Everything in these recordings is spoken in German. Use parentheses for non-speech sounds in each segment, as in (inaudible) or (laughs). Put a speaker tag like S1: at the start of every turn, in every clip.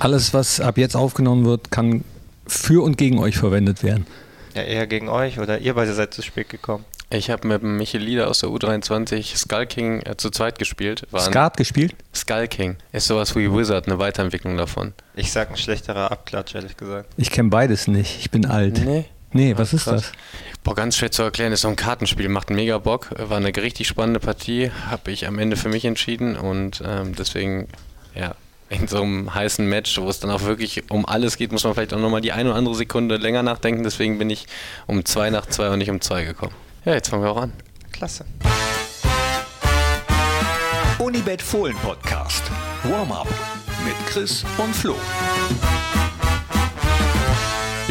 S1: alles, was ab jetzt aufgenommen wird, kann für und gegen euch verwendet werden.
S2: Ja, eher gegen euch oder ihr beide seid zu spät gekommen.
S3: Ich habe mit Michael Lieder aus der U23 Skull King äh, zu zweit gespielt.
S1: War Skat gespielt?
S3: Skull King. Ist sowas wie Wizard, eine Weiterentwicklung davon.
S2: Ich sag ein schlechterer Abklatsch, ehrlich gesagt.
S1: Ich kenne beides nicht. Ich bin alt. Nee. Nee, was ist das?
S3: Boah, ganz schwer zu erklären. Ist so ein Kartenspiel, macht mega Bock. War eine richtig spannende Partie. Habe ich am Ende für mich entschieden und ähm, deswegen, ja, in so einem heißen Match, wo es dann auch wirklich um alles geht, muss man vielleicht auch nochmal die eine oder andere Sekunde länger nachdenken. Deswegen bin ich um zwei nach zwei und nicht um zwei gekommen. Ja, jetzt fangen wir auch an.
S2: Klasse.
S4: Unibet Fohlen Podcast. Warm-up mit Chris und Flo.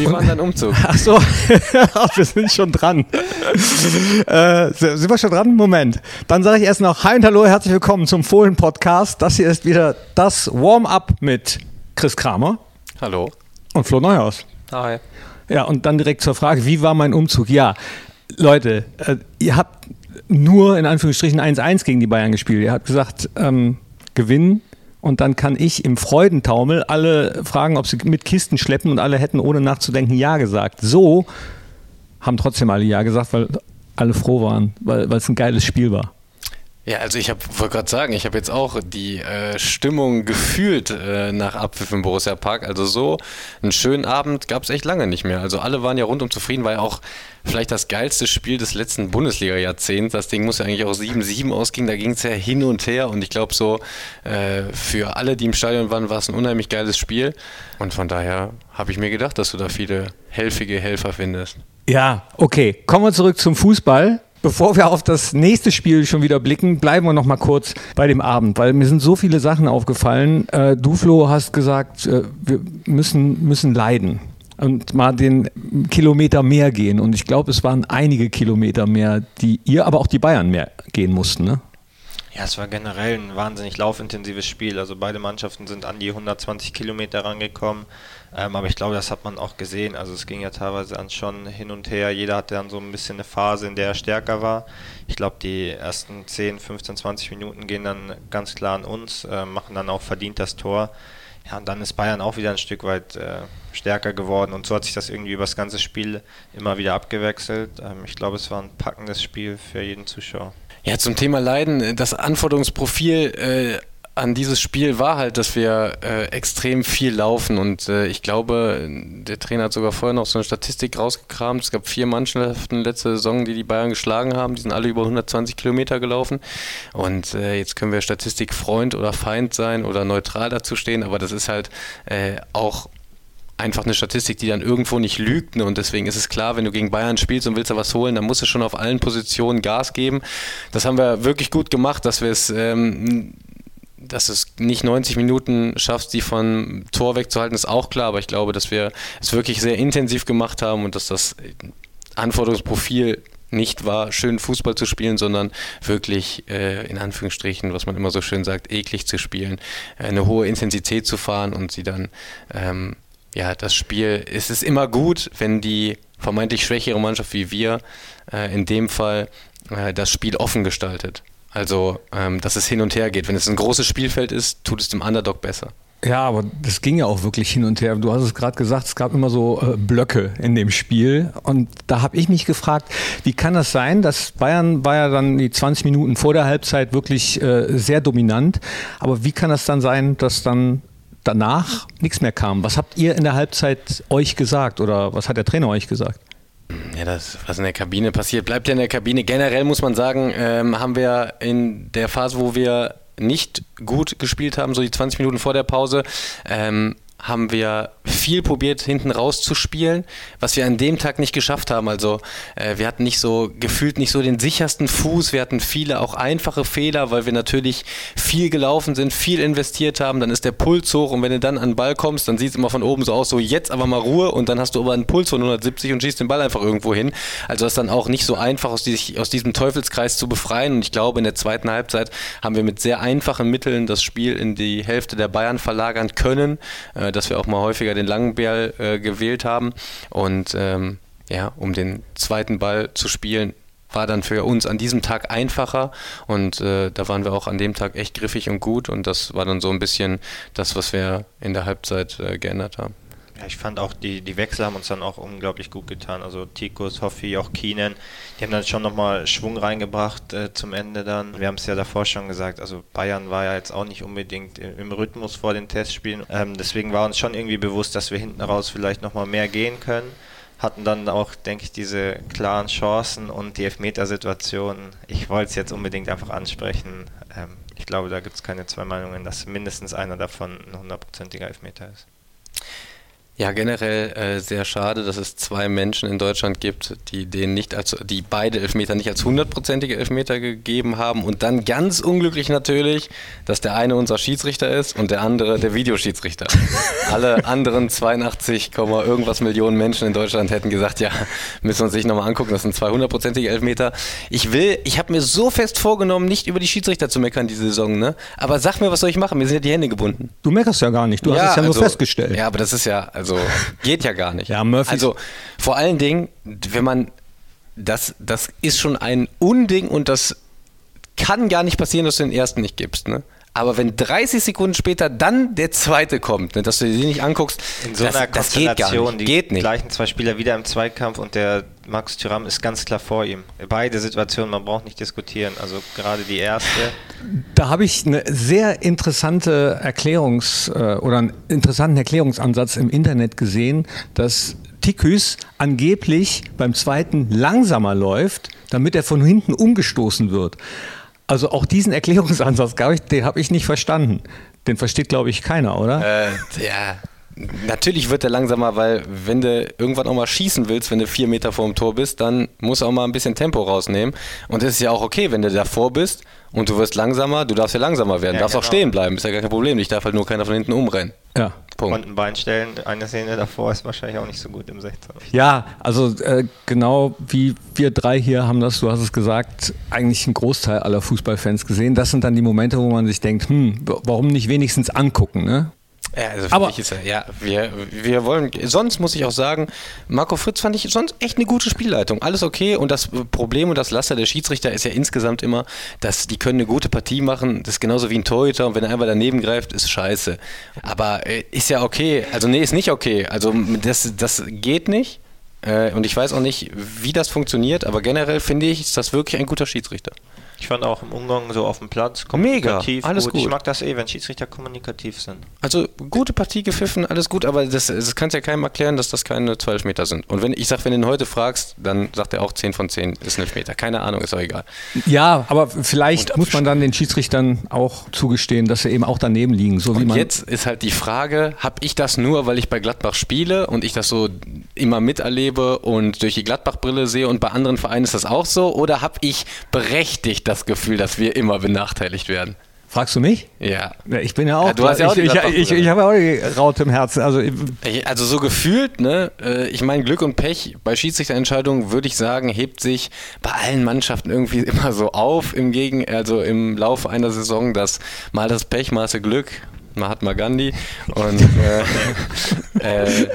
S3: Wie war dein Umzug? (laughs)
S1: Ach so, (laughs) wir sind schon dran. äh, sind wir schon dran? Moment. Dann sage ich erst noch Hi und Hallo, herzlich willkommen zum Fohlen Podcast. Das hier ist wieder das Warm-up mit Chris Kramer.
S3: Hallo.
S1: Und Flo Neuhaus.
S2: Hi.
S1: Ja, und dann direkt zur Frage, wie war mein Umzug? Ja, Leute, äh, ihr habt nur in Anführungsstrichen 1-1 gegen die Bayern gespielt. Ihr habt gesagt, ähm, gewinnen und dann kann ich im Freudentaumel alle fragen, ob sie mit Kisten schleppen und alle hätten ohne nachzudenken Ja gesagt. So haben trotzdem alle Ja gesagt, weil alle froh waren, weil es ein geiles Spiel war.
S3: Ja, also ich wollte gerade sagen, ich habe jetzt auch die äh, Stimmung gefühlt äh, nach Abpfiff im Borussia Park. Also so einen schönen Abend gab es echt lange nicht mehr. Also alle waren ja rundum zufrieden, war ja auch vielleicht das geilste Spiel des letzten Bundesliga-Jahrzehnts. Das Ding muss ja eigentlich auch 7-7 ausgehen. Da ging es ja hin und her. Und ich glaube so, äh, für alle, die im Stadion waren, war es ein unheimlich geiles Spiel. Und von daher habe ich mir gedacht, dass du da viele helfige Helfer findest.
S1: Ja, okay. Kommen wir zurück zum Fußball. Bevor wir auf das nächste Spiel schon wieder blicken, bleiben wir noch mal kurz bei dem Abend, weil mir sind so viele Sachen aufgefallen. Äh, du, Flo, hast gesagt, äh, wir müssen, müssen leiden und mal den Kilometer mehr gehen. Und ich glaube, es waren einige Kilometer mehr, die ihr, aber auch die Bayern mehr gehen mussten, ne?
S2: Ja, es war generell ein wahnsinnig laufintensives Spiel. Also beide Mannschaften sind an die 120 Kilometer rangekommen. Ähm, aber ich glaube, das hat man auch gesehen. Also es ging ja teilweise dann schon hin und her. Jeder hatte dann so ein bisschen eine Phase, in der er stärker war. Ich glaube, die ersten 10, 15, 20 Minuten gehen dann ganz klar an uns, äh, machen dann auch verdient das Tor. Ja, und dann ist Bayern auch wieder ein Stück weit äh, stärker geworden und so hat sich das irgendwie über das ganze Spiel immer wieder abgewechselt. Ähm, ich glaube, es war ein packendes Spiel für jeden Zuschauer.
S3: Ja, zum Thema Leiden, das Anforderungsprofil äh, an dieses Spiel war halt, dass wir äh, extrem viel laufen und äh, ich glaube, der Trainer hat sogar vorher noch so eine Statistik rausgekramt. Es gab vier Mannschaften letzte Saison, die die Bayern geschlagen haben. Die sind alle über 120 Kilometer gelaufen und äh, jetzt können wir Statistik Freund oder Feind sein oder neutral dazu stehen, aber das ist halt äh, auch einfach eine Statistik, die dann irgendwo nicht lügt. Ne? Und deswegen ist es klar, wenn du gegen Bayern spielst und willst da was holen, dann musst du schon auf allen Positionen Gas geben. Das haben wir wirklich gut gemacht, dass wir es. Ähm, dass du es nicht 90 Minuten schaffst, die von Tor wegzuhalten, ist auch klar, aber ich glaube, dass wir es wirklich sehr intensiv gemacht haben und dass das Anforderungsprofil nicht war, schön Fußball zu spielen, sondern wirklich äh, in Anführungsstrichen, was man immer so schön sagt, eklig zu spielen, eine hohe Intensität zu fahren und sie dann ähm, ja, das Spiel, es ist immer gut, wenn die vermeintlich schwächere Mannschaft wie wir äh, in dem Fall äh, das Spiel offen gestaltet. Also, ähm, dass es hin und her geht. Wenn es ein großes Spielfeld ist, tut es dem Underdog besser.
S1: Ja, aber das ging ja auch wirklich hin und her. Du hast es gerade gesagt, es gab immer so äh, Blöcke in dem Spiel. Und da habe ich mich gefragt, wie kann das sein, dass Bayern war ja dann die 20 Minuten vor der Halbzeit wirklich äh, sehr dominant. Aber wie kann das dann sein, dass dann danach nichts mehr kam. Was habt ihr in der Halbzeit euch gesagt oder was hat der Trainer euch gesagt?
S3: Ja, das, was in der Kabine passiert, bleibt ja in der Kabine. Generell muss man sagen, ähm, haben wir in der Phase, wo wir nicht gut gespielt haben, so die 20 Minuten vor der Pause, ähm, haben wir viel probiert, hinten rauszuspielen, was wir an dem Tag nicht geschafft haben. Also äh, wir hatten nicht so gefühlt nicht so den sichersten Fuß. Wir hatten viele auch einfache Fehler, weil wir natürlich viel gelaufen sind, viel investiert haben. Dann ist der Puls hoch und wenn du dann an den Ball kommst, dann sieht es immer von oben so aus, so jetzt aber mal Ruhe und dann hast du aber einen Puls von 170 und schießt den Ball einfach irgendwo hin. Also das ist dann auch nicht so einfach aus, die, aus diesem Teufelskreis zu befreien. Und ich glaube, in der zweiten Halbzeit haben wir mit sehr einfachen Mitteln das Spiel in die Hälfte der Bayern verlagern können. Äh, äh, dass wir auch mal häufiger den langen Ball äh, gewählt haben. Und ähm, ja, um den zweiten Ball zu spielen, war dann für uns an diesem Tag einfacher und äh, da waren wir auch an dem Tag echt griffig und gut und das war dann so ein bisschen das, was wir in der Halbzeit äh, geändert haben.
S2: Ja, ich fand auch, die, die Wechsel haben uns dann auch unglaublich gut getan. Also Tikus, Hoffi, auch Keenan, die haben dann schon nochmal Schwung reingebracht äh, zum Ende dann. Wir haben es ja davor schon gesagt, also Bayern war ja jetzt auch nicht unbedingt im Rhythmus vor den Testspielen. Ähm, deswegen war uns schon irgendwie bewusst, dass wir hinten raus vielleicht nochmal mehr gehen können hatten dann auch, denke ich, diese klaren Chancen und die Elfmetersituationen. Ich wollte es jetzt unbedingt einfach ansprechen. Ähm, ich glaube, da gibt es keine zwei Meinungen, dass mindestens einer davon ein hundertprozentiger Elfmeter ist.
S3: Ja, generell äh, sehr schade, dass es zwei Menschen in Deutschland gibt, die den nicht als, die beide Elfmeter nicht als hundertprozentige Elfmeter gegeben haben und dann ganz unglücklich natürlich, dass der eine unser Schiedsrichter ist und der andere der Videoschiedsrichter. (laughs) Alle anderen 82, irgendwas Millionen Menschen in Deutschland hätten gesagt, ja, müssen wir uns sich nochmal angucken, das sind zwei hundertprozentige Elfmeter. Ich will, ich habe mir so fest vorgenommen, nicht über die Schiedsrichter zu meckern diese Saison, ne? Aber sag mir, was soll ich machen? Mir sind ja die Hände gebunden.
S1: Du meckerst ja gar nicht, du
S3: ja,
S1: hast es ja
S3: also,
S1: nur festgestellt.
S3: Ja, aber das ist ja, also also (laughs) geht ja gar nicht.
S1: Ja, Murphy.
S3: Also vor allen Dingen, wenn man das, das ist schon ein Unding und das kann gar nicht passieren, dass du den ersten nicht gibst. Ne? Aber wenn 30 Sekunden später dann der zweite kommt, ne, dass du dir nicht anguckst,
S2: in so
S3: das,
S2: einer
S3: das geht gar nicht.
S2: Die
S3: geht nicht.
S2: gleichen zwei Spieler wieder im Zweikampf und der Max Thuram ist ganz klar vor ihm. Beide Situationen, man braucht nicht diskutieren. Also gerade die erste.
S1: Da habe ich eine sehr interessante Erklärungs- äh, oder einen interessanten Erklärungsansatz im Internet gesehen, dass Tiküs angeblich beim zweiten langsamer läuft, damit er von hinten umgestoßen wird. Also auch diesen Erklärungsansatz, glaube ich, den habe ich nicht verstanden. Den versteht, glaube ich, keiner, oder?
S3: Äh, ja, natürlich wird er langsamer, weil wenn du irgendwann auch mal schießen willst, wenn du vier Meter vor dem Tor bist, dann musst du auch mal ein bisschen Tempo rausnehmen. Und das ist ja auch okay, wenn du davor bist und du wirst langsamer, du darfst ja langsamer werden, ja, darfst genau. auch stehen bleiben, ist ja gar kein Problem. Ich darf halt nur keiner von hinten umrennen.
S2: Ja. Punkt. Und ein Bein stellen, eine Szene davor ist wahrscheinlich auch nicht so gut im 16.
S1: Ja, also äh, genau wie wir drei hier haben das, du hast es gesagt, eigentlich ein Großteil aller Fußballfans gesehen. Das sind dann die Momente, wo man sich denkt, hm, warum nicht wenigstens angucken, ne?
S3: Ja, also aber ist er, ja, wir, wir wollen, sonst muss ich auch sagen, Marco Fritz fand ich sonst echt eine gute Spielleitung. Alles okay und das Problem und das Laster der Schiedsrichter ist ja insgesamt immer, dass die können eine gute Partie machen, das ist genauso wie ein Torhüter und wenn er einfach daneben greift, ist scheiße. Aber äh, ist ja okay, also nee, ist nicht okay, also das, das geht nicht äh, und ich weiß auch nicht, wie das funktioniert, aber generell finde ich, ist das wirklich ein guter Schiedsrichter.
S2: Ich fand auch im Umgang so auf dem Platz
S3: kommunikativ Mega, alles gut. gut.
S2: Ich mag das eh, wenn Schiedsrichter kommunikativ sind.
S3: Also gute Partie gepfiffen, alles gut, aber das, das kannst ja keinem erklären, dass das keine 12 Meter sind. Und wenn ich sage, wenn du ihn heute fragst, dann sagt er auch 10 von 10 ist ein Meter. Keine Ahnung, ist auch egal.
S1: Ja, aber vielleicht muss man dann den Schiedsrichtern auch zugestehen, dass sie eben auch daneben liegen. So wie
S3: und
S1: man
S3: jetzt ist halt die Frage, habe ich das nur, weil ich bei Gladbach spiele und ich das so immer miterlebe und durch die Gladbach-Brille sehe und bei anderen Vereinen ist das auch so? Oder habe ich berechtigt das Gefühl, dass wir immer benachteiligt werden.
S1: Fragst du mich?
S3: Ja.
S1: ich bin ja auch. Ja,
S3: du hast ja auch
S1: ich, ich, ich, ich habe auch die Raute im Herzen. Also,
S3: also so gefühlt, ne? Äh, ich meine, Glück und Pech bei Schiedsrichterentscheidungen würde ich sagen, hebt sich bei allen Mannschaften irgendwie (laughs) immer so auf im Gegen, also im Laufe einer Saison, dass mal das Pech, mal das Glück, Mahatma Gandhi. Und äh, (laughs) äh,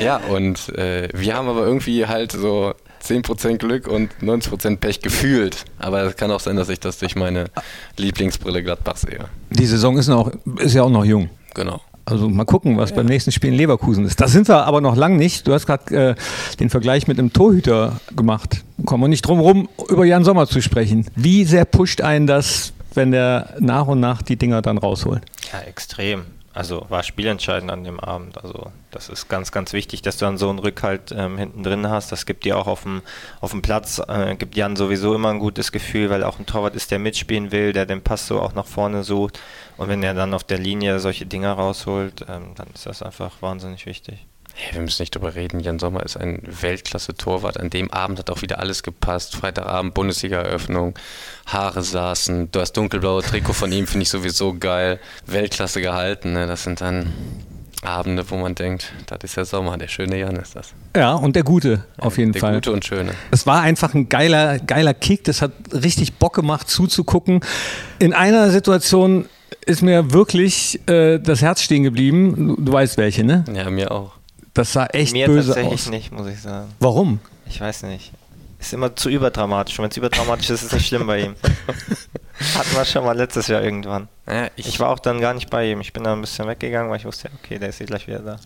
S3: ja, und äh, wir haben aber irgendwie halt so 10% Glück und 90% Pech gefühlt. Aber es kann auch sein, dass ich das durch meine Lieblingsbrille Gladbach sehe.
S1: Die Saison ist, noch, ist ja auch noch jung.
S3: Genau.
S1: Also mal gucken, was ja. beim nächsten Spiel in Leverkusen ist. Da sind wir aber noch lang nicht. Du hast gerade äh, den Vergleich mit einem Torhüter gemacht. Kommen wir nicht drum rum, über Jan Sommer zu sprechen. Wie sehr pusht einen das, wenn der nach und nach die Dinger dann rausholt?
S2: Ja, extrem also war spielentscheidend an dem Abend. Also das ist ganz, ganz wichtig, dass du dann so einen Rückhalt ähm, hinten drin hast. Das gibt dir auch auf dem, auf dem Platz, äh, gibt Jan sowieso immer ein gutes Gefühl, weil auch ein Torwart ist, der mitspielen will, der den Pass so auch nach vorne sucht. Und wenn er dann auf der Linie solche Dinger rausholt, ähm, dann ist das einfach wahnsinnig wichtig.
S3: Hey, wir müssen nicht drüber reden. Jan Sommer ist ein Weltklasse-Torwart. An dem Abend hat auch wieder alles gepasst. Freitagabend, Bundesliga-Eröffnung, Haare saßen. Du hast dunkelblaue Trikot von ihm, finde ich sowieso geil. Weltklasse gehalten. Ne? Das sind dann Abende, wo man denkt, das ist der Sommer, der schöne Jan ist das.
S1: Ja, und der Gute, auf jeden
S3: der
S1: Fall.
S3: Der Gute und Schöne.
S1: Es war einfach ein geiler, geiler Kick. Das hat richtig Bock gemacht zuzugucken. In einer Situation ist mir wirklich äh, das Herz stehen geblieben. Du, du weißt welche, ne?
S3: Ja, mir auch.
S1: Das sah echt Mir böse
S2: tatsächlich
S1: aus.
S2: nicht, muss ich sagen.
S1: Warum?
S2: Ich weiß nicht. Ist immer zu überdramatisch. Und wenn es überdramatisch ist, ist es nicht schlimm bei ihm. (laughs) Hatten wir schon mal letztes Jahr irgendwann.
S3: Ja,
S2: Ich war auch dann gar nicht bei ihm. Ich bin da ein bisschen weggegangen, weil ich wusste, okay, der ist hier gleich wieder da.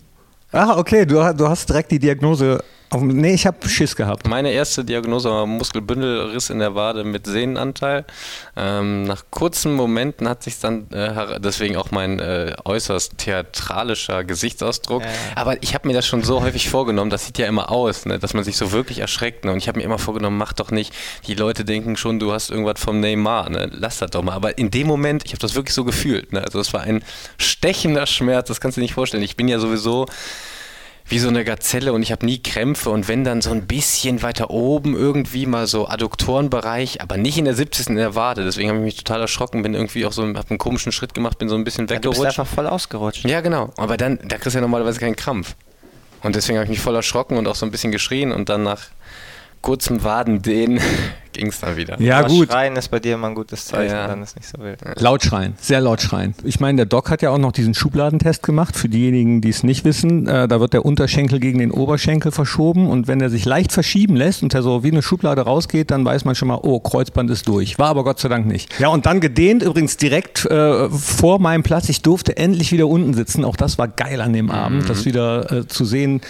S1: Ah, okay, du, du hast direkt die Diagnose. Nee, ich habe Schiss gehabt.
S3: Meine erste Diagnose war Muskelbündelriss in der Wade mit Sehnenanteil. Ähm, nach kurzen Momenten hat sich dann, äh, deswegen auch mein äh, äußerst theatralischer Gesichtsausdruck.
S2: Ja.
S3: Aber ich habe mir das schon so häufig vorgenommen, das sieht ja immer aus, ne, dass man sich so wirklich erschreckt. Ne? Und ich habe mir immer vorgenommen, mach doch nicht. Die Leute denken schon, du hast irgendwas vom Neymar. Ne? Lass das doch mal. Aber in dem Moment, ich habe das wirklich so gefühlt. Ne? Also es war ein stechender Schmerz, das kannst du dir nicht vorstellen. Ich bin ja sowieso wie so eine Gazelle und ich habe nie Krämpfe und wenn dann so ein bisschen weiter oben irgendwie mal so Adduktorenbereich, aber nicht in der 70. in der Wade. Deswegen habe ich mich total erschrocken, bin irgendwie auch so, habe einen komischen Schritt gemacht, bin so ein bisschen
S2: Ja, du bist
S3: weggerutscht.
S2: einfach voll ausgerutscht.
S3: Ja, genau. Aber dann, da kriegst du ja normalerweise keinen Krampf. Und deswegen habe ich mich voll erschrocken und auch so ein bisschen geschrien und dann nach kurzem Wadendehnen ging es dann wieder.
S1: Ja,
S2: Aber
S1: gut.
S2: Schreien ist bei dir immer ein gutes Zeichen,
S3: Ja.
S2: dann ist nicht so wild.
S1: Laut schreien, sehr laut schreien. Ich meine, der Doc hat ja auch noch diesen Schubladentest gemacht. Für diejenigen, die es nicht wissen, äh, da wird der Unterschenkel gegen den Oberschenkel verschoben und wenn er sich leicht verschieben lässt und er so wie eine Schublade rausgeht, dann weiß man schon mal, oh, Kreuzband ist durch. War aber Gott sei Dank nicht. Ja, und dann gedehnt, übrigens direkt äh, vor meinem Platz. Ich durfte endlich wieder unten sitzen. Auch das war geil an dem Abend, das wieder äh, zu sehen.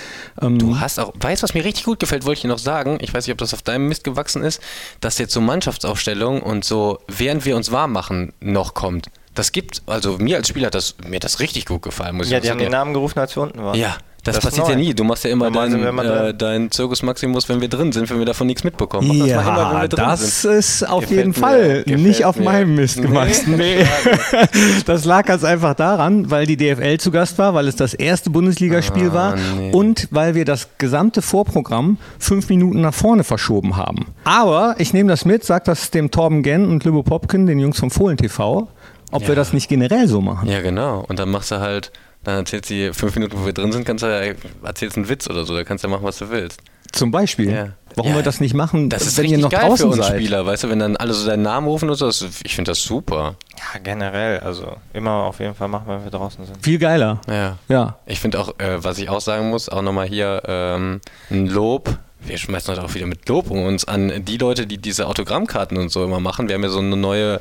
S1: Ähm,
S3: Du hast auch, weißt du, was mir richtig gut gefällt, wollte ich dir noch sagen. Ich weiß nicht, ob das auf deinem Mist gewachsen ist, dass jetzt so Mannschaftsaufstellung und so, während wir uns warm machen, noch kommt. Das gibt, also mir als Spieler hat das, mir hat das richtig gut gefallen, muss
S2: Ja,
S3: ich
S2: die haben
S3: sagen.
S2: den Namen gerufen, als wir unten waren.
S3: Ja, das,
S2: Das
S3: passiert ja nie. Du machst ja immer
S2: wir
S3: deinen
S2: immer
S3: äh, dein Zirkus Maximus, wenn wir drin sind, wenn wir davon nichts mitbekommen. Das immer,
S1: Ja,
S3: wir drin
S1: das
S3: sind.
S1: ist auf
S3: Gefällt
S1: jeden
S3: mir,
S1: Fall
S3: gefällt
S1: nicht auf
S3: mir.
S1: meinem Mist
S3: Nee.
S1: gewachsen. Nee. (laughs) (laughs) Das lag ganz einfach daran, weil die DFL zu Gast war, weil es das erste Bundesligaspiel
S3: Ah,
S1: war
S3: nee.
S1: und weil wir das gesamte Vorprogramm fünf Minuten nach vorne verschoben haben. Aber ich nehme das mit, sag das dem Torben Genn und Lübo Popkin, den Jungs vom Fohlen TV, ob wir
S3: Ja.
S1: das nicht generell so machen.
S3: Ja, genau. Und dann machst du halt, dann erzählst du die fünf Minuten, wo wir drin sind, kannst du ja, erzählst einen Witz oder so, da kannst du ja machen, was du willst.
S1: Zum Beispiel.
S3: Ja.
S1: Warum
S3: Ja.
S1: wir das nicht machen,
S3: Das ist
S1: wenn ihr
S3: richtig
S1: noch
S3: geil
S1: draußen
S3: für uns
S1: seid.
S3: Spieler, weißt du, wenn dann alle so deinen Namen rufen und so, das, ich finde das super.
S2: Ja, generell. Also immer auf jeden Fall machen, wenn wir draußen sind.
S1: Viel geiler.
S3: Ja.
S1: Ja.
S3: Ich finde auch, äh, was ich auch sagen muss, auch nochmal hier ähm, ein Lob. Wir schmeißen heute auch wieder mit Lob um uns an die Leute, die diese Autogrammkarten und so immer machen. Wir haben ja so eine neue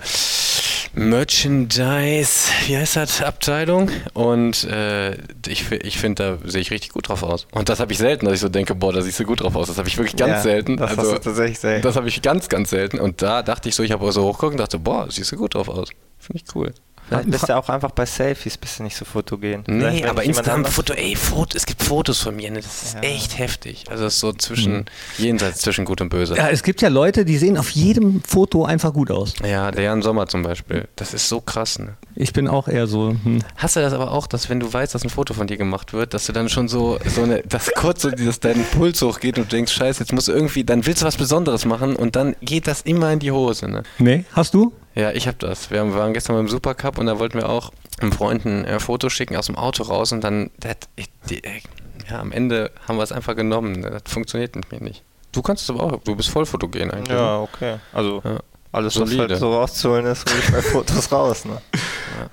S3: Merchandise, wie heißt das, Abteilung. Und äh, ich, ich finde, da sehe ich richtig gut drauf aus. Und das habe ich selten, dass ich so denke, boah, da siehst du gut drauf aus. Das habe ich wirklich ganz
S2: Ja,
S3: selten.
S2: das
S3: also,
S2: tatsächlich selten.
S3: Das habe ich ganz, ganz selten. Und da dachte ich so, ich habe so hochgeguckt und dachte, boah, siehst du gut drauf aus. Finde ich cool.
S2: Vielleicht bist du auch einfach bei Selfies bist du nicht so fotogen. Vielleicht,
S3: Nee,
S2: wenn
S3: aber
S2: dich jemand
S3: insgesamt
S2: anders-
S3: Foto, ey, Foto, es gibt Fotos von mir, ne? das ist
S2: Ja.
S3: echt heftig. Also das ist so zwischen, jenseits zwischen Gut und Böse.
S1: ja, es gibt ja Leute, die sehen auf jedem Foto einfach gut aus.
S3: Ja, der Jan Sommer zum Beispiel. Das ist so krass, ne?
S1: Ich bin auch eher so, hm.
S3: Hast du das aber auch, dass wenn du weißt, dass ein Foto von dir gemacht wird, dass du dann schon so, so eine, dass kurz so dieses, dein Puls hochgeht und du denkst, scheiße, jetzt musst du irgendwie, dann willst du was Besonderes machen und dann geht das immer in die Hose, ne?
S1: Nee, hast du?
S3: Ja, ich hab das. Wir waren gestern beim Supercup und da wollten wir auch einem Freund ein äh, Foto schicken aus dem Auto raus und dann, das, ich, die, äh, ja, am Ende haben wir es einfach genommen. Das funktioniert mit mir nicht. Du kannst es aber auch, du bist voll fotogen eigentlich.
S2: Ja, okay. Also
S3: Ja.
S2: alles, was
S3: Solide.
S2: halt so rauszuholen ist, hole ich bei Fotos raus. Ne?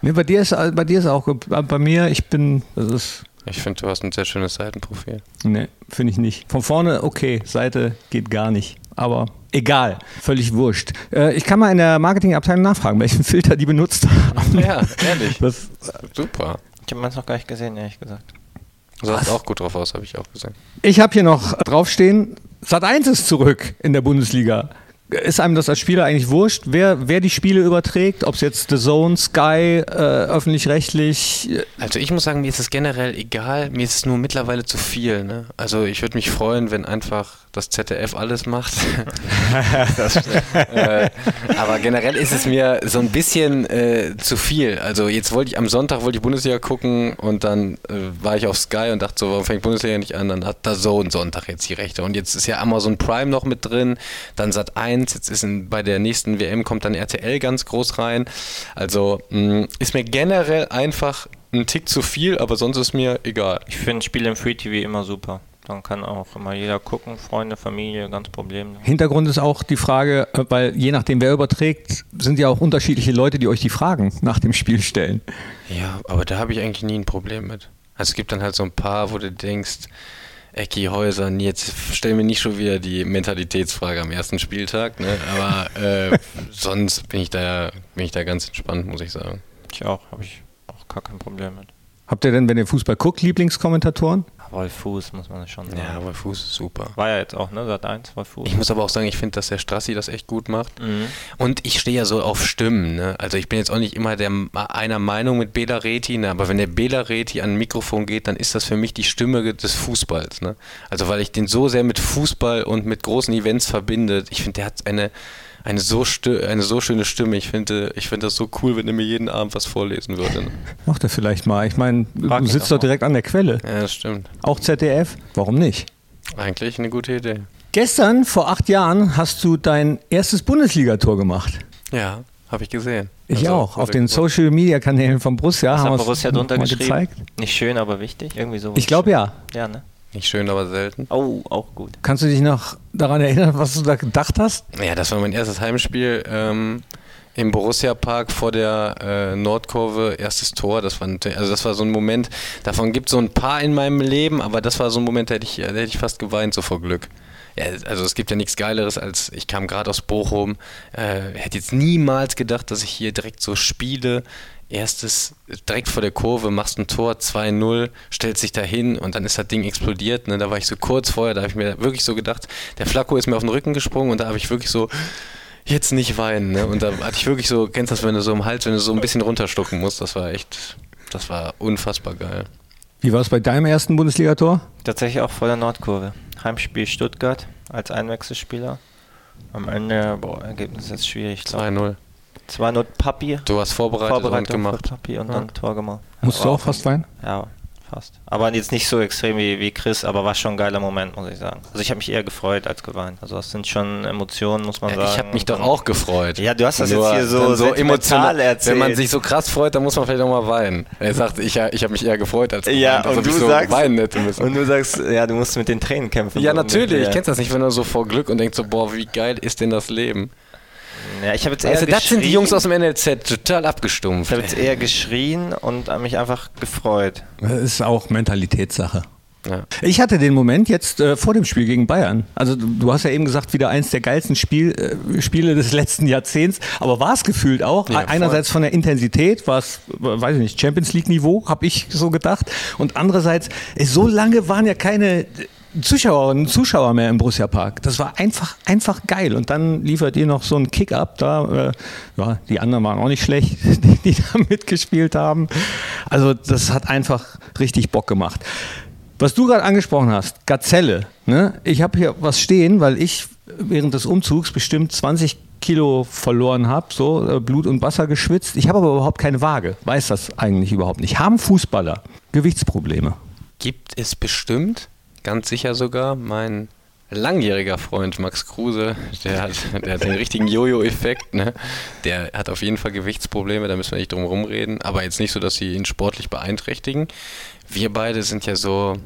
S1: Nee, bei dir ist, bei dir ist auch, bei mir, ich bin, das ist,
S3: Ich finde, du hast ein sehr schönes Seitenprofil.
S1: nee, finde ich nicht. Von vorne, okay, Seite geht gar nicht. Aber egal, völlig wurscht. Äh, ich kann mal in der Marketingabteilung nachfragen, welchen Filter die benutzt haben.
S3: Ja, ehrlich.
S1: Das,
S3: Super.
S2: Ich habe meins noch gar nicht gesehen, ehrlich gesagt.
S3: Du sahst auch gut drauf aus, habe ich auch gesehen.
S1: ich habe hier noch draufstehen, Sat 1 ist zurück in der Bundesliga. Ist einem das als Spieler eigentlich wurscht, wer, wer die Spiele überträgt? Ob es jetzt The Zone, Sky, äh, öffentlich-rechtlich, äh,
S3: Also ich muss sagen, mir ist es generell egal, mir ist es nur mittlerweile zu viel. Ne? Also ich würde mich freuen, wenn einfach das ZDF alles macht. (laughs) äh, aber generell ist es mir so ein bisschen äh, zu viel. Also jetzt wollte ich am Sonntag wollte ich Bundesliga gucken und dann äh, war ich auf Sky und dachte so, warum fängt Bundesliga nicht an? Dann hat da so ein Sonntag jetzt die Rechte. Und jetzt ist ja Amazon Prime noch mit drin, dann Sat 1, jetzt ist in, bei der nächsten WM kommt dann RTL ganz groß rein. Also mh, ist mir generell einfach ein Tick zu viel, aber sonst ist mir egal.
S2: Ich finde Spiele im Free TV immer super. Dann kann auch immer jeder gucken, Freunde, Familie, ganz problemlos.
S1: Hintergrund ist auch die Frage, äh, weil je nachdem, wer überträgt, sind ja auch unterschiedliche Leute, die euch die Fragen nach dem Spiel stellen.
S3: Ja, aber da habe ich eigentlich nie ein Problem mit. Also es gibt dann halt so ein paar, wo du denkst, Ecki Häuser, jetzt stellen wir nicht schon wieder die Mentalitätsfrage am ersten Spieltag, ne? aber äh, (laughs) sonst bin ich, da, bin ich da ganz entspannt, muss ich sagen.
S2: Ich auch, habe ich auch gar kein Problem mit.
S1: Habt ihr denn, wenn ihr Fußball guckt, Lieblingskommentatoren?
S2: Wolf Fuß, muss man schon sagen.
S3: Ja, Wolf Fuß ist super.
S2: War ja jetzt auch, ne? Seit 1, Wolf Fuß.
S3: Ich muss aber auch sagen, ich finde, dass der Strassi das echt gut macht.
S2: Mhm.
S3: Und ich stehe ja so auf Stimmen. Ne? Also ich bin jetzt auch nicht immer der, einer Meinung mit Bela Reti, ne? aber wenn der Bela Reti an ein Mikrofon geht, dann ist das für mich die Stimme des Fußballs. Ne? Also weil ich den so sehr mit Fußball und mit großen Events verbinde. Ich finde, der hat eine eine so, eine so schöne Stimme. Ich finde ich find das so cool, wenn er mir jeden Abend was vorlesen würde. (laughs)
S1: Macht er vielleicht mal. Ich meine, du sitzt doch direkt an der Quelle.
S3: Ja, das stimmt.
S1: Auch ZDF? Warum nicht?
S3: Eigentlich eine gute Idee.
S1: Gestern, vor acht Jahren, hast du dein erstes Bundesligator gemacht.
S3: Ja, habe ich gesehen.
S1: Ich also, auch. Auf den Social Media Kanälen von Borussia
S2: haben wir Borussia drunter geschrieben. Gezeigt. Nicht schön, aber wichtig. Irgendwie so.
S1: Ich glaube ja.
S2: Ja, ne?
S3: Nicht schön, aber selten.
S2: Oh, auch gut.
S1: Kannst du dich noch daran erinnern, was du da gedacht hast?
S3: Ja, das war mein erstes Heimspiel ähm, im Borussia Park vor der äh, Nordkurve, erstes Tor. Das war, also das war so ein Moment, davon gibt es so ein paar in meinem Leben, aber das war so ein Moment, da hätte ich, da hätte ich fast geweint, so vor Glück. Ja, also es gibt ja nichts Geileres als, ich kam gerade aus Bochum, äh, hätte jetzt niemals gedacht, dass ich hier direkt so spiele erstes, direkt vor der Kurve, machst ein Tor, 2-0, stellst dich da hin und dann ist das Ding explodiert. Ne? Da war ich so kurz vorher, da habe ich mir wirklich so gedacht, der Flacco ist mir auf den Rücken gesprungen und da habe ich wirklich so, jetzt nicht weinen. Ne? Und da hatte ich wirklich so, kennst du das, wenn du so im Hals, wenn du so ein bisschen runterstucken musst, das war echt, das war unfassbar geil.
S1: Wie war es bei deinem ersten Bundesligator?
S2: Tatsächlich auch vor der Nordkurve. Heimspiel Stuttgart als Einwechselspieler. Am Ende, boah, Ergebnis ist jetzt schwierig.
S3: 2-0.
S2: 2-0 Papi.
S3: Du hast vorbereitet
S2: Vorbereitung
S3: und gemacht.
S2: Papi und ja. dann Tor gemacht.
S1: Musst du auch fast weinen?
S2: Ja, fast. Aber jetzt nicht so extrem wie, wie Chris, aber war schon ein geiler Moment, muss ich sagen. Also ich habe mich eher gefreut als geweint. Also das sind schon Emotionen, muss man
S3: ja,
S2: sagen.
S3: Ich habe mich doch auch gefreut.
S2: Ja, du hast das Nur jetzt hier so, so emotional erzählt.
S3: Wenn man sich so krass freut, dann muss man vielleicht auch mal weinen. Er sagt, ich, ich habe mich eher gefreut als geweint.
S2: Ja, und du,
S3: so
S2: sagst,
S3: weinen hätte müssen.
S2: und du sagst, ja, du musst mit den Tränen kämpfen.
S3: Ja, natürlich. Ich kenn's das nicht, wenn du so vor Glück und denkst so, boah, wie geil ist denn das Leben?
S2: Ja, ich habe jetzt
S3: also das sind die Jungs aus dem NLZ total abgestumpft.
S2: Ich habe jetzt eher geschrien und mich einfach gefreut.
S1: Das ist auch Mentalitätssache. Ja. Ich hatte den Moment jetzt äh, vor dem Spiel gegen Bayern. Also du, du, hast ja eben gesagt, wieder eins der geilsten Spiel, äh, Spiele des letzten Jahrzehnts. Aber war es gefühlt auch. Ja, Einerseits von der Intensität, war es, weiß ich nicht, Champions League Niveau, habe ich so gedacht. Und andererseits, so lange waren ja keine Zuschauerinnen und Zuschauer mehr im Borussia Park. Das war einfach, einfach geil. Und dann liefert ihr noch so einen Kick-up da. Äh, ja, die anderen waren auch nicht schlecht, (laughs) die, die da mitgespielt haben. Also das hat einfach richtig Bock gemacht. Was du gerade angesprochen hast, Gazelle. Ne? Ich habe hier was stehen, weil ich während des Umzugs bestimmt 20 Kilo verloren habe, so äh, Blut und Wasser geschwitzt. Ich habe aber überhaupt keine Waage. Weiß das eigentlich überhaupt nicht. Haben Fußballer Gewichtsprobleme?
S3: Gibt es bestimmt ganz sicher sogar. Mein langjähriger Freund Max Kruse, der hat, der hat den richtigen Jojo-Effekt. Ne? Der hat auf jeden Fall Gewichtsprobleme, da müssen wir nicht drum rumreden. Aber jetzt nicht so, dass sie ihn sportlich beeinträchtigen. Wir beide sind ja so,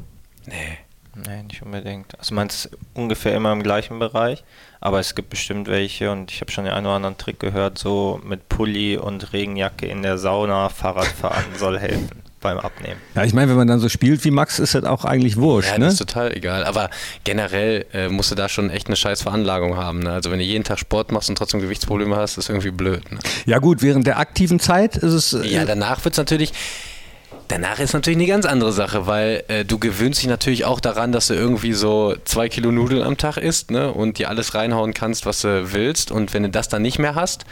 S3: nee.
S2: Nee, nicht unbedingt. Also man ist ungefähr immer im gleichen Bereich, aber es gibt bestimmt welche und ich habe schon den einen oder anderen Trick gehört, so mit Pulli und Regenjacke in der Sauna Fahrradfahren (laughs) soll helfen beim Abnehmen.
S1: Ja, ich meine, wenn man dann so spielt wie Max, ist das auch eigentlich wurscht. Ja,
S3: ne?
S1: das
S3: ist total egal. Aber generell äh, musst du da schon echt eine scheiß Veranlagung haben. Ne? Also wenn du jeden Tag Sport machst und trotzdem Gewichtsprobleme hast, ist irgendwie blöd. Ne?
S1: Ja gut, während der aktiven Zeit ist es...
S3: Äh, ja, danach wird es natürlich... Danach ist natürlich eine ganz andere Sache, weil äh, du gewöhnst dich natürlich auch daran, dass du irgendwie so zwei Kilo Nudeln am Tag isst ne? und dir alles reinhauen kannst, was du willst. Und wenn du das dann nicht mehr hast,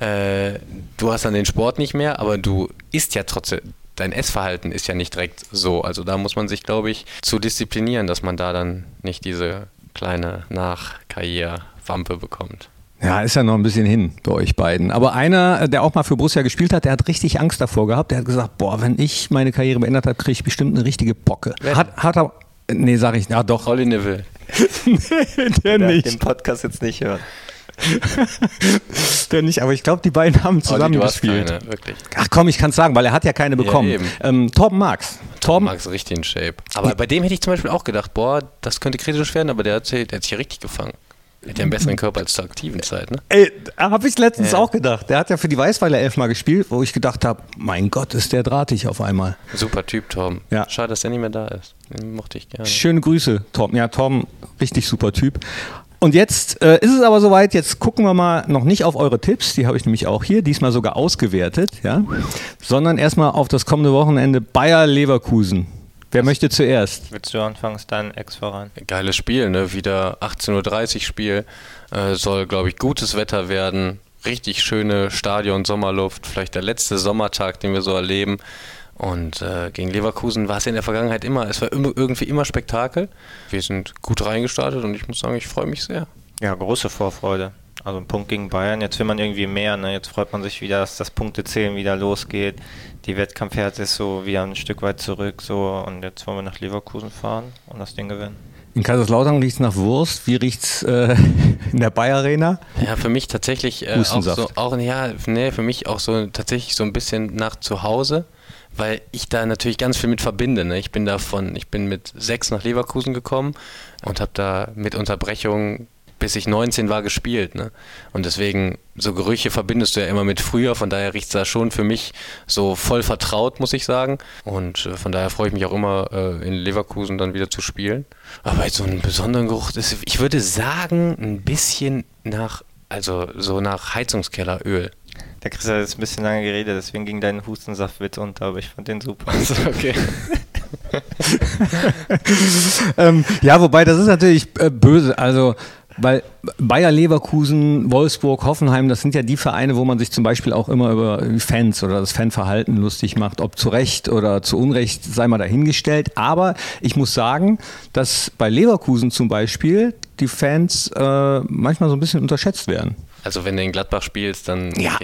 S3: äh, du hast dann den Sport nicht mehr, aber du isst ja trotzdem, dein Essverhalten ist ja nicht direkt so. Also da muss man sich, glaube ich, zu disziplinieren, dass man da dann nicht diese kleine Nachkarriere-Wampe bekommt.
S1: Ja, ist ja noch ein bisschen hin bei euch beiden. Aber einer, der auch mal für Borussia gespielt hat, der hat richtig Angst davor gehabt. Der hat gesagt, boah, wenn ich meine Karriere beendet habe, kriege ich bestimmt eine richtige Bocke. Hat, hat er, nee, sag ich, ja doch.
S3: Olli Neville. (laughs)
S1: nee, der, der nicht.
S2: den Podcast jetzt nicht hören. (laughs)
S1: der nicht, aber ich glaube, die beiden haben zusammen Olli, gespielt. Keine, wirklich. Ach komm, ich kann es sagen, weil er hat ja keine bekommen. Ja, ähm, Torben Marx.
S3: Torben Marx richtig in Shape. Aber bei dem hätte ich zum Beispiel auch gedacht, boah, das könnte kritisch werden, aber der hat, der hat sich ja richtig gefangen. Hat ja einen besseren Körper als zur aktiven Zeit, ne?
S1: Ey, habe ich letztens
S3: Ja.
S1: auch gedacht. Der hat ja für die Weißweiler elfmal gespielt, wo ich gedacht habe, mein Gott, ist der drahtig auf einmal.
S3: Super Typ, Torben.
S1: Ja.
S3: Schade, dass der nicht mehr da ist. Den mochte ich gerne.
S1: Schöne Grüße, Torben. Ja, Torben, richtig super Typ. Und jetzt äh, ist es aber soweit, jetzt gucken wir mal noch nicht auf eure Tipps, die habe ich nämlich auch hier, diesmal sogar ausgewertet, ja, sondern erstmal auf das kommende Wochenende Bayer Leverkusen. Wer möchte zuerst?
S2: Willst du anfangen, ist dein Ex-Verein?
S3: Geiles Spiel, ne? Wieder 18.30 Uhr Spiel. Äh, soll, glaube ich, gutes Wetter werden. Richtig schöne Stadion, Sommerluft. Vielleicht der letzte Sommertag, den wir so erleben. Und äh, gegen Leverkusen war es in der Vergangenheit immer, es war immer, irgendwie immer Spektakel. Wir sind gut reingestartet und ich muss sagen, ich freue mich sehr.
S2: Ja, große Vorfreude. Also ein Punkt gegen Bayern. Jetzt will man irgendwie mehr. Ne? Jetzt freut man sich wieder, dass das Punktezählen wieder losgeht. Die Wettkampfhärte ist so wieder ein Stück weit zurück. So und jetzt wollen wir nach Leverkusen fahren und das Ding gewinnen.
S1: In Kaiserslautern riecht es nach Wurst. Wie riecht es äh, (laughs) in der Bayer Arena?
S3: Ja, für mich tatsächlich äh, auch so, auch, ja, nee, für mich auch so tatsächlich so ein bisschen nach zu Hause, weil ich da natürlich ganz viel mit verbinde. Ne? Ich bin davon, ich bin mit sechs nach Leverkusen gekommen und habe da mit Unterbrechung bis ich 19 war gespielt. Ne? Und deswegen, so Gerüche verbindest du ja immer mit früher, von daher riecht es da schon für mich so voll vertraut, muss ich sagen. Und äh, von daher freue ich mich auch immer, äh, in Leverkusen dann wieder zu spielen. Aber jetzt so einen besonderen Geruch, das, ich würde sagen, ein bisschen nach, also so nach Heizungskelleröl.
S2: Der Chris hat jetzt ein bisschen lange geredet, deswegen ging dein Hustensaftwitz unter, aber ich fand den super. (laughs)
S3: okay. (laughs)
S1: ähm, ja, wobei das ist natürlich äh, böse. Also, weil Bayer Leverkusen, Wolfsburg, Hoffenheim, das sind ja die Vereine, wo man sich zum Beispiel auch immer über Fans oder das Fanverhalten lustig macht. Ob zu Recht oder zu Unrecht, sei mal dahingestellt. Aber ich muss sagen, dass bei Leverkusen zum Beispiel die Fans äh, manchmal so ein bisschen unterschätzt werden.
S3: Also wenn du in Gladbach spielst, dann
S1: Ja,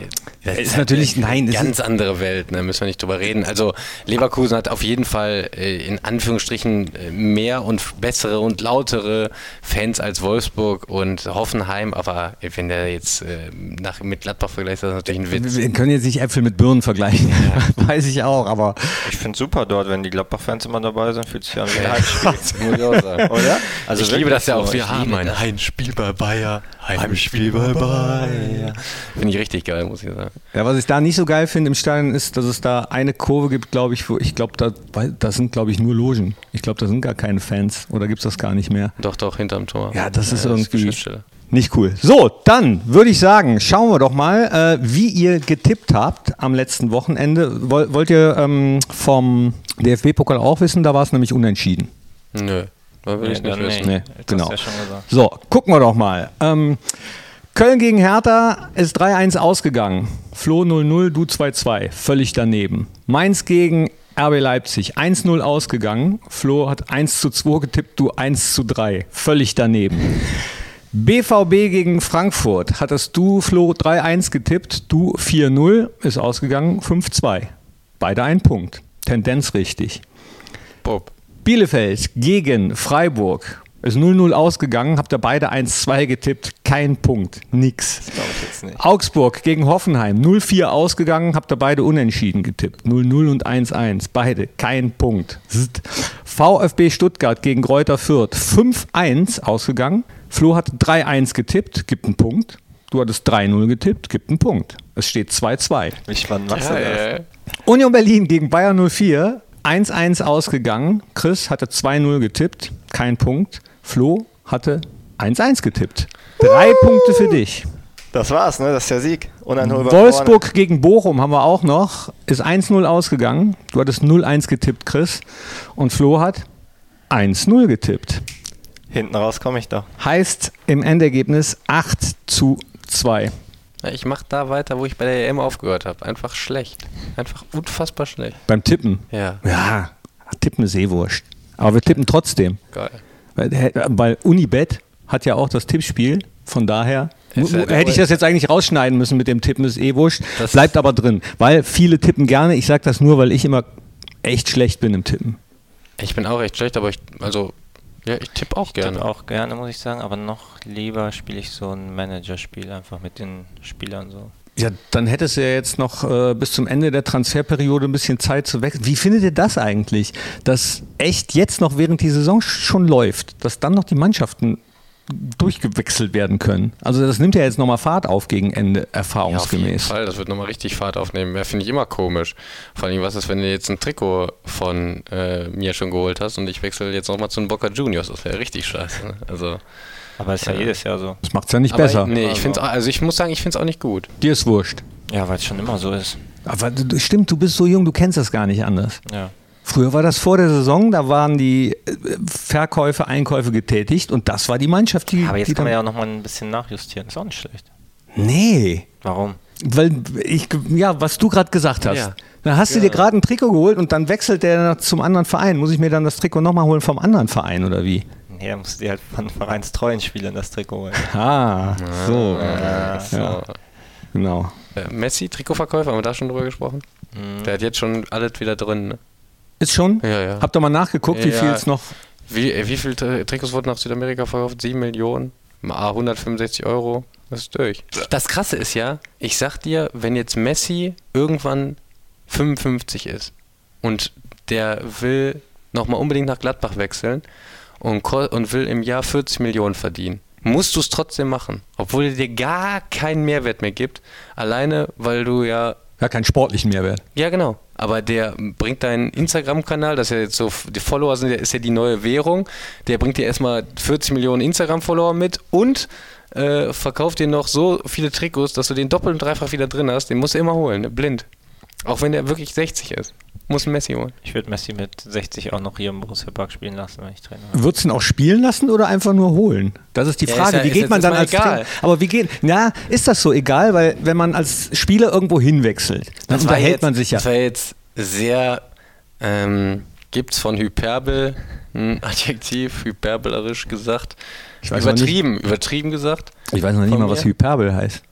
S3: das
S1: ist
S3: halt
S1: natürlich-
S3: eine
S1: nein, es
S3: ganz andere Welt, ne? müssen wir nicht drüber reden. Also Leverkusen hat auf jeden Fall äh, in Anführungsstrichen äh, mehr und bessere und lautere Fans als Wolfsburg und Hoffenheim, aber wenn der jetzt äh, nach, mit Gladbach vergleicht, ist das natürlich ein Witz.
S1: Wir können jetzt nicht Äpfel mit Birnen vergleichen, (laughs) weiß ich auch, aber
S2: Ich finde super dort, wenn die Gladbach-Fans immer dabei sind, fühlt sich an wie ein Heimspiel. (laughs)
S3: Muss ich auch sagen. (laughs)
S2: Oder? Also
S3: ich liebe das ja auch. Wir
S2: ich
S3: haben ein
S2: das.
S3: Heimspiel bei Bayer. Heimspiel bei Bayer. Finde ich richtig geil, muss ich sagen.
S1: Ja, was ich da nicht so geil finde im Stadion ist, dass es da eine Kurve gibt, glaube ich, wo ich glaube, da, das sind, glaube ich, nur Logen. Ich glaube, da sind gar keine Fans oder gibt es das gar nicht mehr.
S3: Doch, doch, hinterm Tor.
S1: Ja, das ist irgendwie-
S3: Geschäftsstelle.
S1: Nicht cool. So, dann würde ich sagen, schauen wir doch mal, äh, wie ihr getippt habt am letzten Wochenende. Woll, wollt ihr ähm, vom DFB-Pokal auch wissen? Da war es nämlich unentschieden.
S3: Nö, da will ich
S2: Nee,
S3: nicht
S2: dann
S3: wissen.
S1: Nee,
S2: hast
S1: genau.
S2: ja.
S1: So, gucken wir doch mal. Ähm, Köln gegen Hertha ist 3-1 ausgegangen. Flo 0-0, du 2-2. Völlig daneben. Mainz gegen RB Leipzig 1-0 ausgegangen. Flo hat 1 zu 2 getippt, du 1 zu 3. Völlig daneben. BVB gegen Frankfurt hattest du, Flo, 3-1 getippt, du 4-0, ist ausgegangen 5-2. Beide ein Punkt. Tendenz richtig.
S3: Bob.
S1: Bielefeld gegen Freiburg ist 0-0 ausgegangen, habt ihr beide 1-2 getippt, kein Punkt, nix.
S2: Glaube ich jetzt nicht.
S1: Augsburg gegen Hoffenheim 0-4 ausgegangen, habt ihr beide unentschieden getippt, 0-0 und 1-1, beide kein Punkt. Zzt. VfB Stuttgart gegen Greuther Fürth 5-1 ausgegangen, Flo hat 3-1 getippt, gibt einen Punkt. Du hattest 3-0 getippt, gibt einen Punkt. Es steht 2-2.
S2: Wie spannend machst du das?
S1: Union Berlin gegen Bayern 04, 1-1 ausgegangen. Chris hatte 2-0 getippt, kein Punkt. Flo hatte 1-1 getippt. Drei Punkte für dich.
S2: Das war's, ne? Das ist der Sieg. Uneinholbar
S1: Wolfsburg gegen Bochum haben wir auch noch. Ist 1-0 ausgegangen. Du hattest 0-1 getippt, Chris. Und Flo hat 1-0 getippt.
S2: Vorne. Hinten raus komme ich doch.
S1: Heißt im Endergebnis 8 zu 2.
S3: Ja, Ich mache da weiter, wo ich bei der EM aufgehört habe. Einfach schlecht. Einfach unfassbar schlecht.
S1: Beim Tippen.
S3: Ja,
S1: Ja, tippen ist eh wurscht. Aber wir tippen trotzdem.
S3: geil.
S1: Weil, weil Unibet hat ja auch das Tippspiel. Von daher hätte ich das jetzt eigentlich rausschneiden müssen mit dem Tippen, ist eh wurscht.
S3: Das-
S1: Bleibt aber drin. Weil viele tippen gerne. Ich sage das nur, weil ich immer echt schlecht bin im Tippen.
S3: Ich bin auch echt schlecht, aber ich, also, ja, ich tippe auch
S2: Gerne.
S3: gerne.
S2: auch gerne, muss ich sagen, aber noch lieber spiele ich so ein Managerspiel einfach mit den Spielern so.
S1: Ja, dann hättest du ja jetzt noch äh, bis zum Ende der Transferperiode ein bisschen Zeit zu wechseln. Wie findet ihr das eigentlich, dass echt jetzt noch während die Saison schon läuft, dass dann noch die Mannschaften durchgewechselt werden können. Also das nimmt ja jetzt nochmal Fahrt auf gegen Ende,
S3: Ja, auf jeden
S1: erfahrungsgemäß.
S3: Fall, das wird nochmal richtig Fahrt aufnehmen. Ja, finde ich immer komisch. Vor allem, was ist, wenn du jetzt ein Trikot von äh, mir schon geholt hast und ich wechsle jetzt nochmal zu den Boca Juniors? Das wäre richtig scheiße. Ne? Also,
S2: Aber ist ja jedes Jahr so.
S1: das macht es ja nicht
S3: aber
S1: besser.
S3: nee, ich
S2: Also-
S3: finde also ich muss sagen, ich finde es auch nicht gut.
S1: Dir ist wurscht.
S2: Ja, weil es schon immer so ist.
S1: Aber stimmt, du bist so jung, du kennst das gar nicht anders.
S2: Ja.
S1: Früher war das vor der Saison, da waren die äh, Verkäufe, Einkäufe getätigt und das war die Mannschaft, die.
S2: Aber
S1: die
S2: jetzt kann man
S1: dann,
S2: ja auch nochmal ein bisschen nachjustieren. Ist auch nicht schlecht.
S1: Nee.
S2: Warum?
S1: Weil ich, ja, was du gerade gesagt hast.
S3: Ja.
S1: Da hast du dir gerade ein Trikot geholt und dann wechselt der zum anderen Verein. Muss ich mir dann das Trikot nochmal holen vom anderen Verein oder wie?
S2: Nee, da musst du dir halt von vereinstreuen Spielern das Trikot holen. (laughs)
S1: Ah, so.
S2: Ja.
S3: So.
S1: Ja. Genau.
S3: Äh, Messi, Trikotverkäufer, haben wir da schon drüber gesprochen?
S2: Mhm.
S3: Der hat jetzt schon alles wieder drin. Ne?
S1: Ist schon?
S3: Ja, ja.
S1: Habt ihr mal nachgeguckt, wie
S3: Ja.
S1: viel es noch?
S3: Wie, äh, wie viele Tri- Trikots wurden nach Südamerika verkauft? 7 Millionen? Mal 165 Euro? Das ist durch. Das Krasse ist ja, ich sag dir, wenn jetzt Messi irgendwann 55 ist und der will nochmal unbedingt nach Gladbach wechseln und, und will im Jahr 40 Millionen verdienen, musst du es trotzdem machen. Obwohl er dir gar keinen Mehrwert mehr gibt. Alleine, weil du ja
S1: Ja, keinen sportlichen Mehrwert.
S3: ja, genau. Aber der bringt deinen Instagram-Kanal, das ist ja jetzt so, die Follower sind ja, ist ja die neue Währung. Der bringt dir erstmal 40 Millionen Instagram-Follower mit und äh, verkauft dir noch so viele Trikots, dass du den doppelt und dreifach wieder drin hast. Den musst du immer holen, ne? blind. Auch wenn der wirklich 60 ist. Muss ein Messi holen.
S2: Ich würde Messi mit 60 auch noch hier im Borussia Park spielen lassen, wenn ich Trainer wäre.
S1: Würdest du ihn auch spielen lassen oder einfach nur holen? Das ist die
S3: Ja,
S1: Frage.
S3: ist ja-
S1: wie geht man dann als
S3: egal.
S1: Trainer? Aber wie geht. Na, ist das so egal? Weil wenn man als Spieler irgendwo hinwechselt, dann
S3: war
S1: unterhält
S3: jetzt,
S1: man sich ja.
S3: Das war jetzt sehr, ähm, gibt's von Hyperbel ein (laughs) Adjektiv, hyperbelerisch gesagt.
S1: Ich weiß noch nicht-
S3: übertrieben, übertrieben gesagt.
S1: Ich weiß noch nicht mal, was? Hyperbel heißt.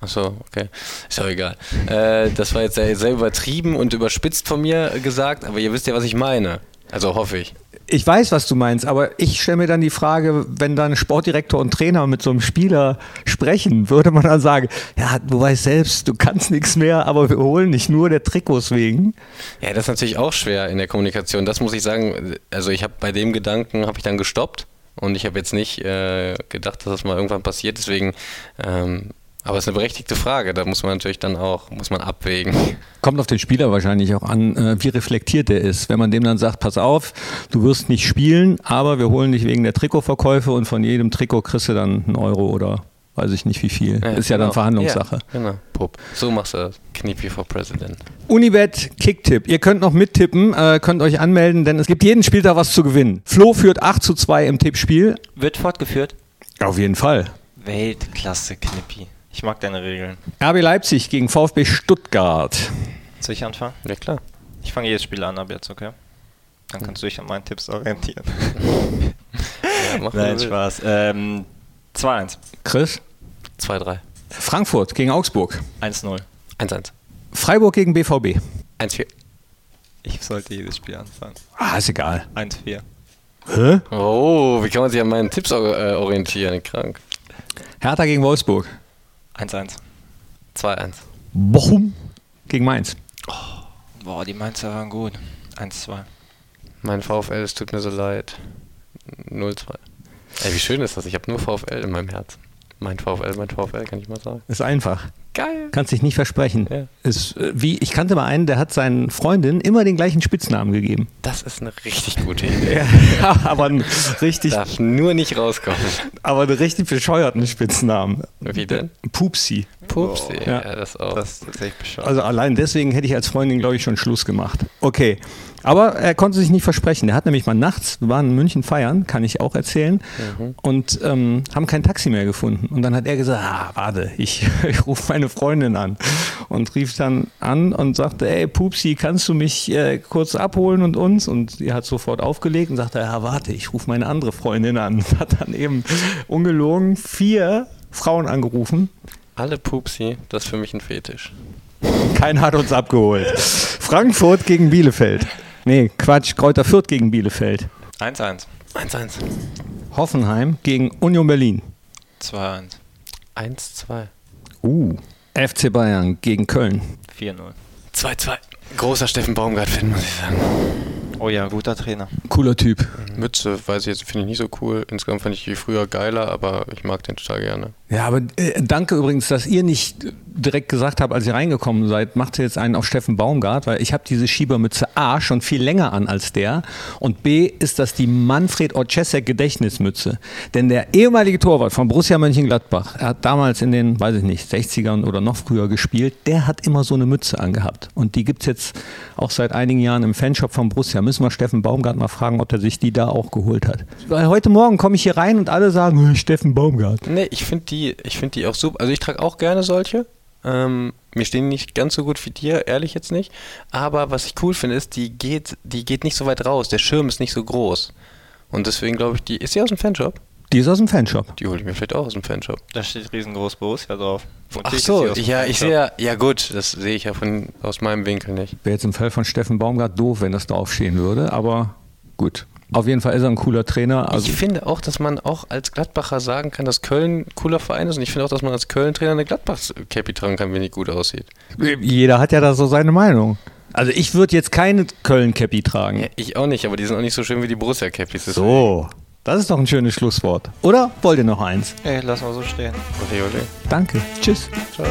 S3: Achso, okay. Ist auch egal. Äh, das war jetzt sehr, sehr übertrieben und überspitzt von mir gesagt, aber ihr wisst ja, was ich meine. Also hoffe ich.
S1: Ich weiß, was du meinst, aber ich stelle mir dann die Frage, wenn dann Sportdirektor und Trainer mit so einem Spieler sprechen, würde man dann sagen, ja, du weißt selbst, du kannst nichts mehr, aber wir holen nicht nur der Trikots wegen.
S3: Ja, das ist natürlich auch schwer in der Kommunikation. Das muss ich sagen. Also ich habe bei dem Gedanken habe ich dann gestoppt und ich habe jetzt nicht äh, gedacht, dass das mal irgendwann passiert. Deswegen, ähm, aber es ist eine berechtigte Frage. Da muss man natürlich dann auch muss man abwägen.
S1: Kommt auf den Spieler wahrscheinlich auch an, äh, wie reflektiert er ist. Wenn man dem dann sagt, pass auf, du wirst nicht spielen, aber wir holen dich wegen der Trikotverkäufe und von jedem Trikot kriegst du dann einen Euro oder weiß ich nicht wie viel. ist ja dann
S3: genau.
S1: Verhandlungssache.
S3: Ja, genau. Pup. So machst du das. Kniepi for President.
S1: Unibet Kicktipp. Ihr könnt noch mittippen, äh, könnt euch anmelden, denn es gibt jeden Spieltag was zu gewinnen. Flo führt 8 zu 2 im Tippspiel.
S2: Wird fortgeführt?
S1: Auf jeden Fall.
S2: Weltklasse, Knippi. Ich mag deine Regeln.
S1: RB Leipzig gegen VfB Stuttgart.
S2: Soll ich anfangen?
S3: Ja klar.
S2: Ich fange jedes Spiel an ab jetzt, okay? Dann kannst du dich an meinen Tipps orientieren. (laughs)
S3: Ja,
S2: Nein, Spaß. Ähm, 2-1.
S1: Chris.
S3: willst. 2-3.
S1: Frankfurt gegen Augsburg.
S2: 1-0.
S3: 1-1.
S1: Freiburg gegen BVB.
S3: 1-4.
S2: Ich sollte jedes Spiel anfangen.
S1: Ah, ist egal.
S2: 1-4.
S1: Hä?
S3: Oh, wie kann man sich an meinen Tipps äh, orientieren? Krank.
S1: Hertha gegen Wolfsburg.
S2: 1-1.
S3: 2-1.
S1: Bochum gegen Mainz.
S2: Boah, die Mainzer waren gut. 1-2.
S3: Mein VfL, es tut mir so leid. 0-2. Ey, wie schön ist das? Ich habe nur VfL in meinem Herzen. Mein VfL, mein VfL, kann ich mal sagen.
S1: Ist einfach.
S3: Geil.
S1: Kannst dich nicht versprechen.
S3: Ja.
S1: Ist, äh, wie, ich kannte mal einen, der hat seinen Freundinnen immer den gleichen Spitznamen gegeben.
S3: Das ist eine richtig gute Idee.
S1: Ja, (laughs) aber einen richtig,
S3: Darf nur nicht rauskommen.
S1: aber einen richtig bescheuerten Spitznamen.
S3: Wie denn?
S1: Pupsi.
S3: Pupsi.
S1: Ja.
S3: Ja, das auch.
S2: Das ist tatsächlich bescheuert.
S1: Also allein deswegen hätte ich als Freundin, glaube ich, schon Schluss gemacht. Okay. Aber er konnte sich nicht versprechen. Der hat nämlich mal nachts, wir waren in München feiern, kann ich auch erzählen, und ähm, haben kein Taxi mehr gefunden. Und dann hat er gesagt, ah, warte, ich, (laughs) ich rufe meine Freundin an. Und rief dann an und sagte, ey, Pupsi, kannst du mich äh, kurz abholen und uns? Und die hat sofort aufgelegt und sagte, ja, warte, ich rufe meine andere Freundin an. (laughs) Hat dann eben ungelogen vier Frauen angerufen.
S3: Alle Pupsi, das ist für mich ein Fetisch.
S1: Keiner hat uns abgeholt. Frankfurt gegen Bielefeld. Nee, Quatsch, Kräuter Fürth gegen Bielefeld.
S2: 1-1.
S3: 1-1.
S1: Hoffenheim gegen Union Berlin.
S2: 2-1.
S3: 1-2.
S1: Uh. FC Bayern gegen Köln.
S2: 4-0.
S3: 2-2. Großer Steffen Baumgart-Fan, muss ich sagen.
S2: Oh ja, guter Trainer.
S1: Cooler Typ.
S3: Mütze, weiß ich jetzt, finde ich nicht so cool. Insgesamt fand ich die früher geiler, aber ich mag den total gerne.
S1: Ja, aber äh, danke übrigens, dass ihr nicht direkt gesagt habt, als ihr reingekommen seid, macht ihr jetzt einen auf Steffen Baumgart, weil ich habe diese Schiebermütze A schon viel länger an als der und B ist das die Manfred Oczesek Gedächtnismütze. Denn der ehemalige Torwart von Borussia Mönchengladbach, er hat damals in den, weiß ich nicht, 60ern oder noch früher gespielt, der hat immer so eine Mütze angehabt. Und die gibt es jetzt auch seit einigen Jahren im Fanshop von Borussia. Müssen wir Steffen Baumgart mal fragen, ob er sich die da auch geholt hat. Weil heute Morgen komme ich hier rein und alle sagen, "Hey, Steffen Baumgart.
S3: Nee, ich finde die, find die auch super. Also ich trage auch gerne solche. Ähm, mir stehen nicht ganz so gut wie dir, ehrlich jetzt nicht. Aber was ich cool finde, ist, die geht, die geht nicht so weit raus. Der Schirm ist nicht so groß. Und deswegen glaube ich, die. Ist die aus dem Fanshop?
S1: Die ist aus dem Fanshop.
S3: Die hole ich mir vielleicht auch aus dem Fanshop.
S2: Da steht riesengroß Borussia drauf.
S3: Ach
S2: Natürlich ist
S3: so, ja, ich sehe ja, ja gut, das sehe ich ja von, aus meinem Winkel nicht.
S1: Wäre jetzt im Fall von Steffen Baumgart doof, wenn das draufstehen würde, aber gut. Auf jeden Fall ist er ein cooler Trainer. Also
S3: ich finde auch, dass man auch als Gladbacher sagen kann, dass Köln ein cooler Verein ist. Und ich finde auch, dass man als Köln-Trainer eine Gladbach-Cappy tragen kann, wenn die gut aussieht.
S1: jeder hat ja da so seine Meinung. Also ich würde jetzt keine Köln-Cappy tragen.
S3: Ja, ich auch nicht, aber die sind auch nicht so schön wie die Borussia-Cappies.
S1: So, das ist doch ein schönes Schlusswort. Oder wollt ihr noch eins?
S2: Ey, lass mal so stehen.
S3: Ole, ole.
S1: Danke. Tschüss.
S3: Ciao.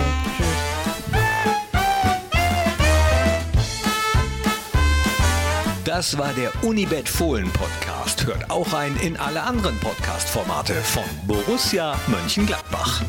S4: Das war der Unibet Fohlen Podcast. Hört auch rein in alle anderen Podcast-Formate von Borussia Mönchengladbach.